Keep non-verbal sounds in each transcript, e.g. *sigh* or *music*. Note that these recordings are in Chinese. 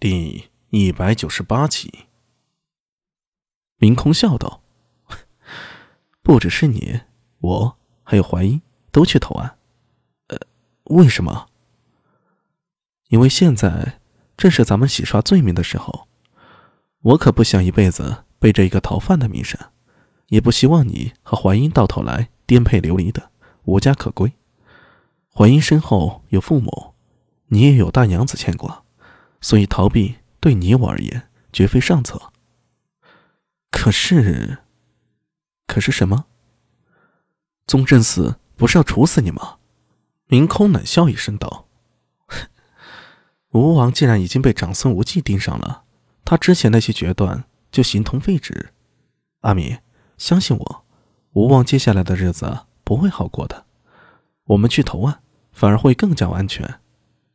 第一百九十八集，明空笑道：“不只是你，我还有怀英都去投案。呃，为什么？因为现在正是咱们洗刷罪名的时候。我可不想一辈子背着一个逃犯的名声，也不希望你和怀英到头来颠沛流离的无家可归。怀英身后有父母，你也有大娘子牵挂。”所以逃避对你我而言绝非上策。可是，可是什么？宗正寺不是要处死你吗？明空冷笑一声道：“ *laughs* 吴王既然已经被长孙无忌盯上了，他之前那些决断就形同废纸。阿米，相信我，吴王接下来的日子不会好过的。我们去投案，反而会更加安全，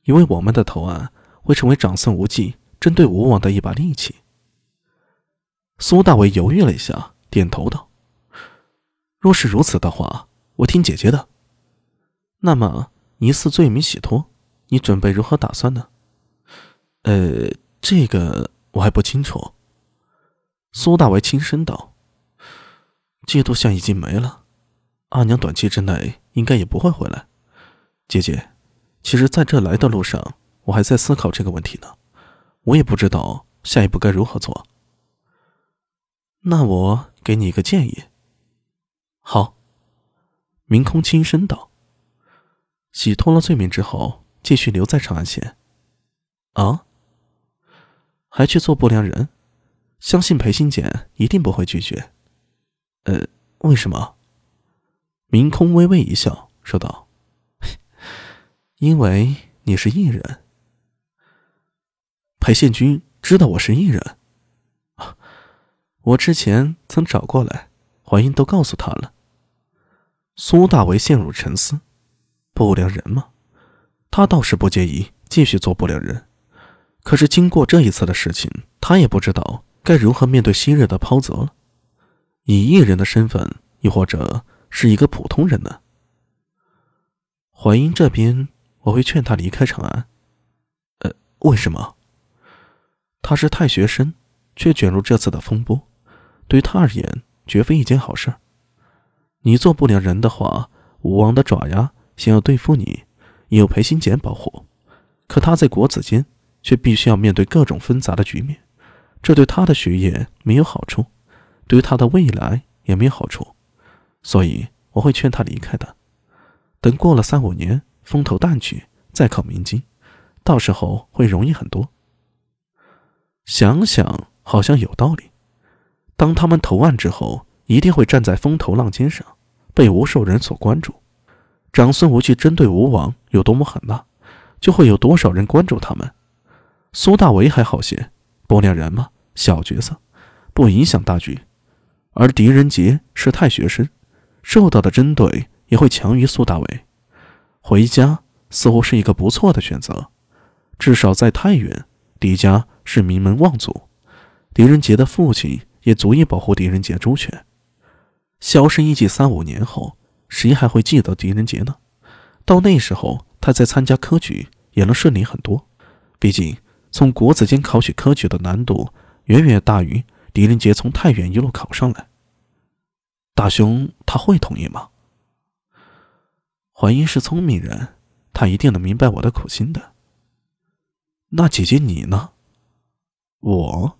因为我们的投案。”会成为长孙无忌针对吴王的一把利器。苏大为犹豫了一下，点头道：“若是如此的话，我听姐姐的。那么疑似罪名洗脱，你准备如何打算呢？”“呃，这个我还不清楚。”苏大为轻声道：“嫉妒像已经没了，阿娘短期之内应该也不会回来。姐姐，其实在这来的路上。”我还在思考这个问题呢，我也不知道下一步该如何做。那我给你一个建议。好，明空轻声道：“洗脱了罪名之后，继续留在长安县。啊？还去做不良人？相信裴新简一定不会拒绝。呃，为什么？”明空微微一笑，说道：“ *laughs* 因为你是艺人。”裴宪军知道我是艺人，我之前曾找过来，怀英都告诉他了。苏大为陷入沉思，不良人吗？他倒是不介意继续做不良人，可是经过这一次的事情，他也不知道该如何面对昔日的抛泽了。以艺人的身份，又或者是一个普通人呢？怀英这边，我会劝他离开长安。呃，为什么？他是太学生，却卷入这次的风波，对他而言绝非一件好事。你做不良人的话，武王的爪牙想要对付你，也有裴行俭保护。可他在国子监，却必须要面对各种纷杂的局面，这对他的学业没有好处，对于他的未来也没有好处。所以我会劝他离开的。等过了三五年，风头淡去，再考明经，到时候会容易很多。想想好像有道理。当他们投案之后，一定会站在风头浪尖上，被无数人所关注。长孙无忌针对吴王有多么狠辣，就会有多少人关注他们。苏大为还好些，不良人嘛，小角色，不影响大局。而狄仁杰是太学生，受到的针对也会强于苏大为。回家似乎是一个不错的选择，至少在太原，狄家。是名门望族，狄仁杰的父亲也足以保护狄仁杰周全。销声匿迹三五年后，谁还会记得狄仁杰呢？到那时候，他再参加科举也能顺利很多。毕竟，从国子监考取科举的难度远远大于狄仁杰从太原一路考上来。大兄他会同意吗？怀英是聪明人，他一定能明白我的苦心的。那姐姐你呢？我，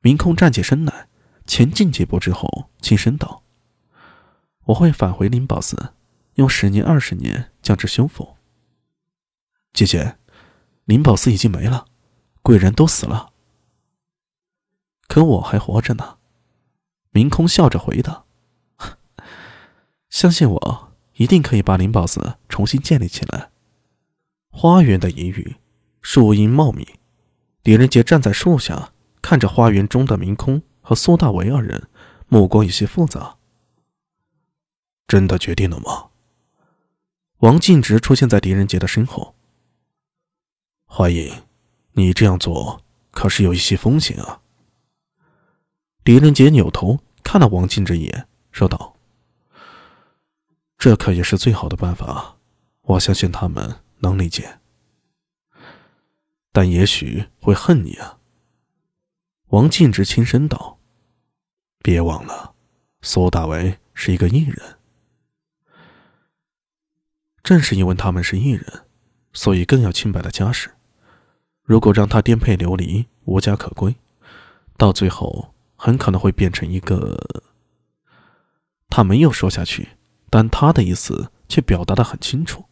明空站起身来，前进几步之后，轻声道：“我会返回灵宝寺，用十年、二十年将之修复。”姐姐，灵宝寺已经没了，贵人都死了，可我还活着呢。”明空笑着回答：“ *laughs* 相信我，一定可以把灵宝寺重新建立起来。”花园的一隅，树荫茂密。狄仁杰站在树下，看着花园中的明空和苏大为二人，目光有些复杂。真的决定了吗？王进直出现在狄仁杰的身后。怀影，你这样做可是有一些风险啊。狄仁杰扭头看了王进直一眼，说道：“这可也是最好的办法，我相信他们能理解。”但也许会恨你啊。王静之轻声道：“别忘了，苏大为是一个艺人。正是因为他们是艺人，所以更要清白的家世。如果让他颠沛流离、无家可归，到最后很可能会变成一个……他没有说下去，但他的意思却表达的很清楚。”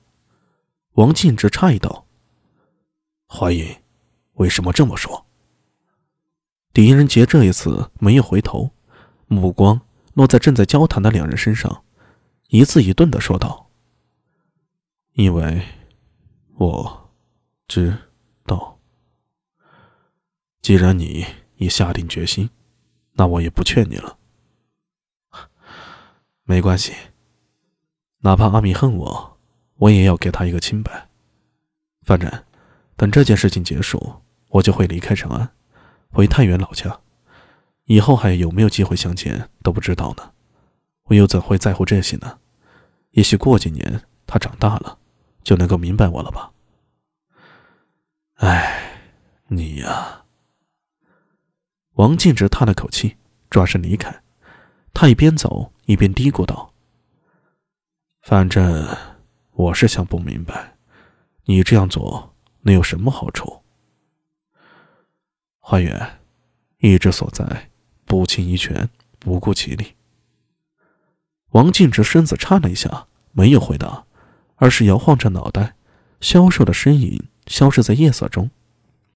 王静之诧异道：“怀疑，为什么这么说？”狄仁杰这一次没有回头，目光落在正在交谈的两人身上，一字一顿的说道：“因为，我知道。既然你已下定决心，那我也不劝你了。没关系，哪怕阿米恨我，我也要给他一个清白。反正，等这件事情结束，我就会离开长安。”回太原老家，以后还有没有机会相见都不知道呢。我又怎会在乎这些呢？也许过几年他长大了，就能够明白我了吧。哎，你呀！王静之叹了口气，转身离开。他一边走一边嘀咕道：“反正我是想不明白，你这样做能有什么好处？”花园，意志所在，不轻一拳，不顾其力。王静之身子颤了一下，没有回答，而是摇晃着脑袋，消瘦的身影消失在夜色中。